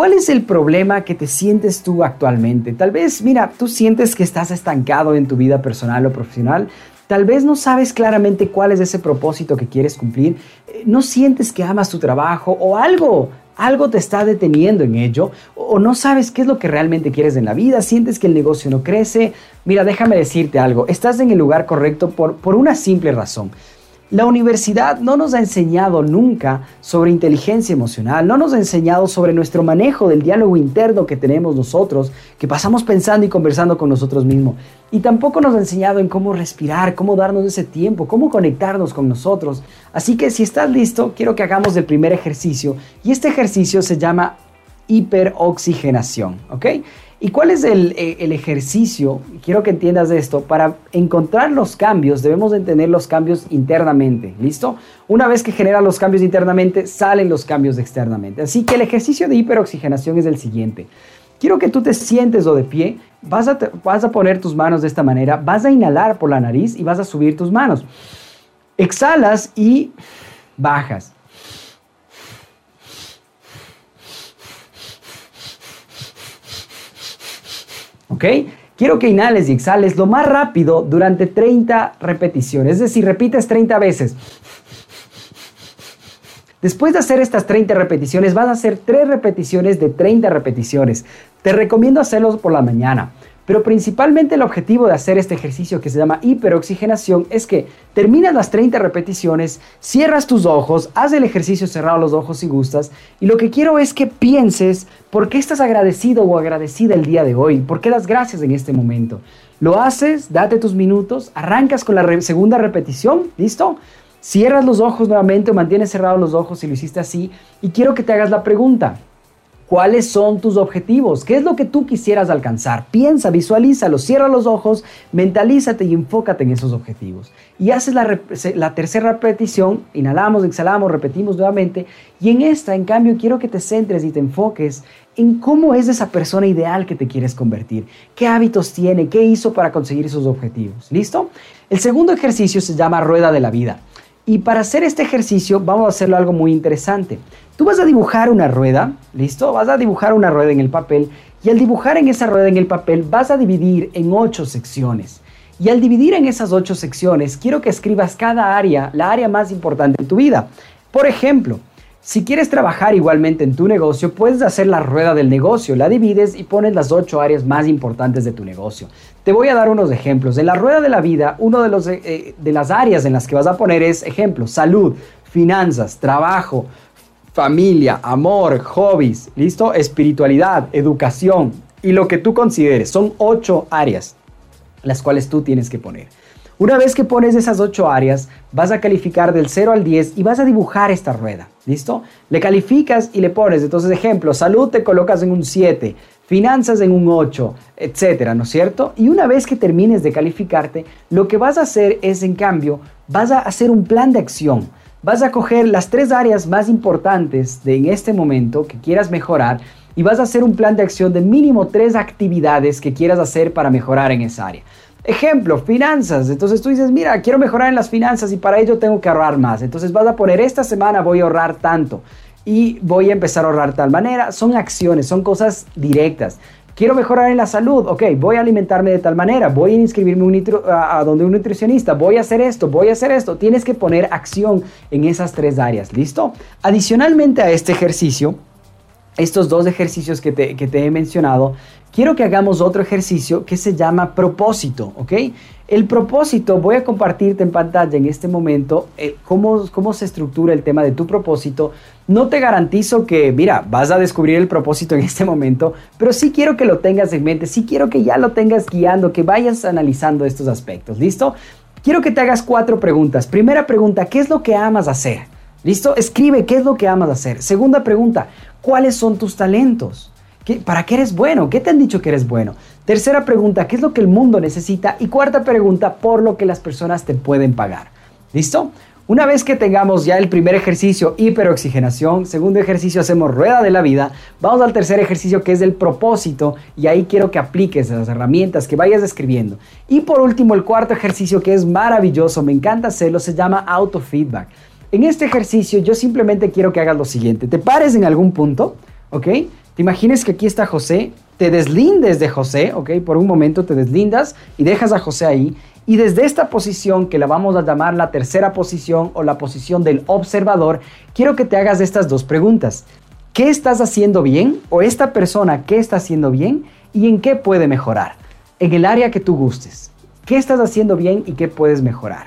¿Cuál es el problema que te sientes tú actualmente? Tal vez, mira, tú sientes que estás estancado en tu vida personal o profesional. Tal vez no sabes claramente cuál es ese propósito que quieres cumplir. Eh, no sientes que amas tu trabajo o algo, algo te está deteniendo en ello. O no sabes qué es lo que realmente quieres en la vida. Sientes que el negocio no crece. Mira, déjame decirte algo. Estás en el lugar correcto por, por una simple razón. La universidad no nos ha enseñado nunca sobre inteligencia emocional, no nos ha enseñado sobre nuestro manejo del diálogo interno que tenemos nosotros, que pasamos pensando y conversando con nosotros mismos. Y tampoco nos ha enseñado en cómo respirar, cómo darnos ese tiempo, cómo conectarnos con nosotros. Así que si estás listo, quiero que hagamos el primer ejercicio. Y este ejercicio se llama hiperoxigenación, ¿ok? ¿Y cuál es eh, el, ejercicio? Quiero que entiendas esto. Para encontrar los cambios debemos entender los cambios internamente. ¿Listo? Una vez que genera los cambios internamente, salen los cambios externamente. Así que el ejercicio de hiperoxigenación es el siguiente. Quiero que tú te sientes o de pie, vas a, vas a poner tus manos de esta manera, vas a inhalar por la nariz y vas a subir tus manos. Exhalas y bajas. Quiero que inhales y exhales lo más rápido durante 30 repeticiones, es decir, repites 30 veces. Después de hacer estas 30 repeticiones, vas a hacer 3 repeticiones de 30 repeticiones. Te recomiendo hacerlos por la mañana. Pero principalmente el objetivo de hacer este ejercicio que se llama hiperoxigenación es que terminas las 30 repeticiones, cierras tus ojos, haz el ejercicio cerrado los ojos si gustas y lo que quiero es que pienses por qué estás agradecido o agradecida el día de hoy, por qué das gracias en este momento. Lo haces, date tus minutos, arrancas con la segunda repetición, ¿listo? Cierras los ojos nuevamente o mantienes cerrados los ojos si lo hiciste así y quiero que te hagas la pregunta. ¿Cuáles son tus objetivos? ¿Qué es lo que tú quisieras alcanzar? Piensa, visualízalo, cierra los ojos, mentalízate y enfócate en esos objetivos. Y haces la, tercera repetición, inhalamos, exhalamos, repetimos nuevamente. Y en esta, en cambio, quiero que te centres y te enfoques en cómo es esa persona ideal que te quieres convertir. ¿Qué hábitos tiene? ¿Qué hizo para conseguir esos objetivos? ¿Listo? El segundo ejercicio se llama rueda de la vida. Y para hacer este ejercicio vamos a hacerlo algo muy interesante. Tú vas a dibujar una rueda, ¿listo? Vas a dibujar una rueda en el papel y al dibujar en esa rueda en el papel vas a dividir en ocho secciones. Y al dividir en esas ocho secciones, quiero que escribas cada área, la área más importante en tu vida. Por ejemplo, si quieres trabajar igualmente en tu negocio, puedes hacer la rueda del negocio, la divides y pones las ocho áreas más importantes de tu negocio. Te voy a dar unos ejemplos. En la rueda de la vida, una de, los, eh, de las áreas en las que vas a poner es, ejemplo, salud, finanzas, trabajo, familia, amor, hobbies, ¿listo? Espiritualidad, educación y lo que tú consideres. Son ocho áreas las cuales tú tienes que poner. Una vez que pones esas ocho áreas, vas a calificar del 0 al 10 y vas a dibujar esta rueda, ¿listo? Le calificas y le pones, entonces ejemplo, salud te colocas en un 7, finanzas en un 8, etcétera, ¿no es cierto? Y una vez que termines de calificarte, lo que vas a hacer es, en cambio, vas a hacer un plan de acción vas a coger las tres áreas más importantes de en este momento que quieras mejorar y vas a hacer un plan de acción de mínimo tres actividades que quieras hacer para mejorar en esa área. Ejemplo, finanzas. Entonces tú dices, mira, quiero mejorar en las finanzas y para ello tengo que ahorrar más. Entonces vas a poner, esta semana voy a ahorrar tanto y voy a empezar a ahorrar tal manera. Son acciones, son cosas directas. Quiero mejorar en la salud, ok, voy a alimentarme de tal manera, voy a inscribirme a, donde un nutricionista, voy a hacer esto, voy a hacer esto. Tienes que poner acción en esas tres áreas, ¿listo? Adicionalmente a este ejercicio, estos dos ejercicios que te, he mencionado, quiero que hagamos otro ejercicio que se llama propósito, ¿ok? El propósito, voy a compartirte en pantalla en este momento eh, cómo, cómo se estructura el tema de tu propósito. No te garantizo que, mira, vas a descubrir el propósito en este momento, pero sí quiero que lo tengas en mente, sí quiero que ya lo tengas guiando, que vayas analizando estos aspectos, ¿listo? Quiero que te hagas cuatro preguntas. Primera pregunta, ¿qué es lo que amas hacer? ¿Listo? Escribe qué es lo que amas hacer. Segunda pregunta, ¿cuáles son tus talentos? ¿Para qué eres bueno? ¿Qué te han dicho que eres bueno? Tercera pregunta, ¿qué es lo que el mundo necesita? Y cuarta pregunta, por lo que las personas te pueden pagar. ¿Listo? Una vez que tengamos ya el primer ejercicio, hiperoxigenación, segundo ejercicio hacemos rueda de la vida, vamos al tercer ejercicio que es el propósito y ahí quiero que apliques las herramientas que vayas describiendo. Y por último el cuarto ejercicio que es maravilloso, me encanta hacerlo, se llama autofeedback. En este ejercicio yo simplemente quiero que hagas lo siguiente, te pares en algún punto, ¿ok? Te imagines que aquí está José, te deslindes de José, ¿ok? Por un momento te deslindas y dejas a José ahí y desde esta posición, que la vamos a llamar la tercera posición o la posición del observador, quiero que te hagas estas dos preguntas. ¿Qué estás haciendo bien? ¿O esta persona qué está haciendo bien? ¿Y en qué puede mejorar? En el área que tú gustes. ¿Qué estás haciendo bien y qué puedes mejorar?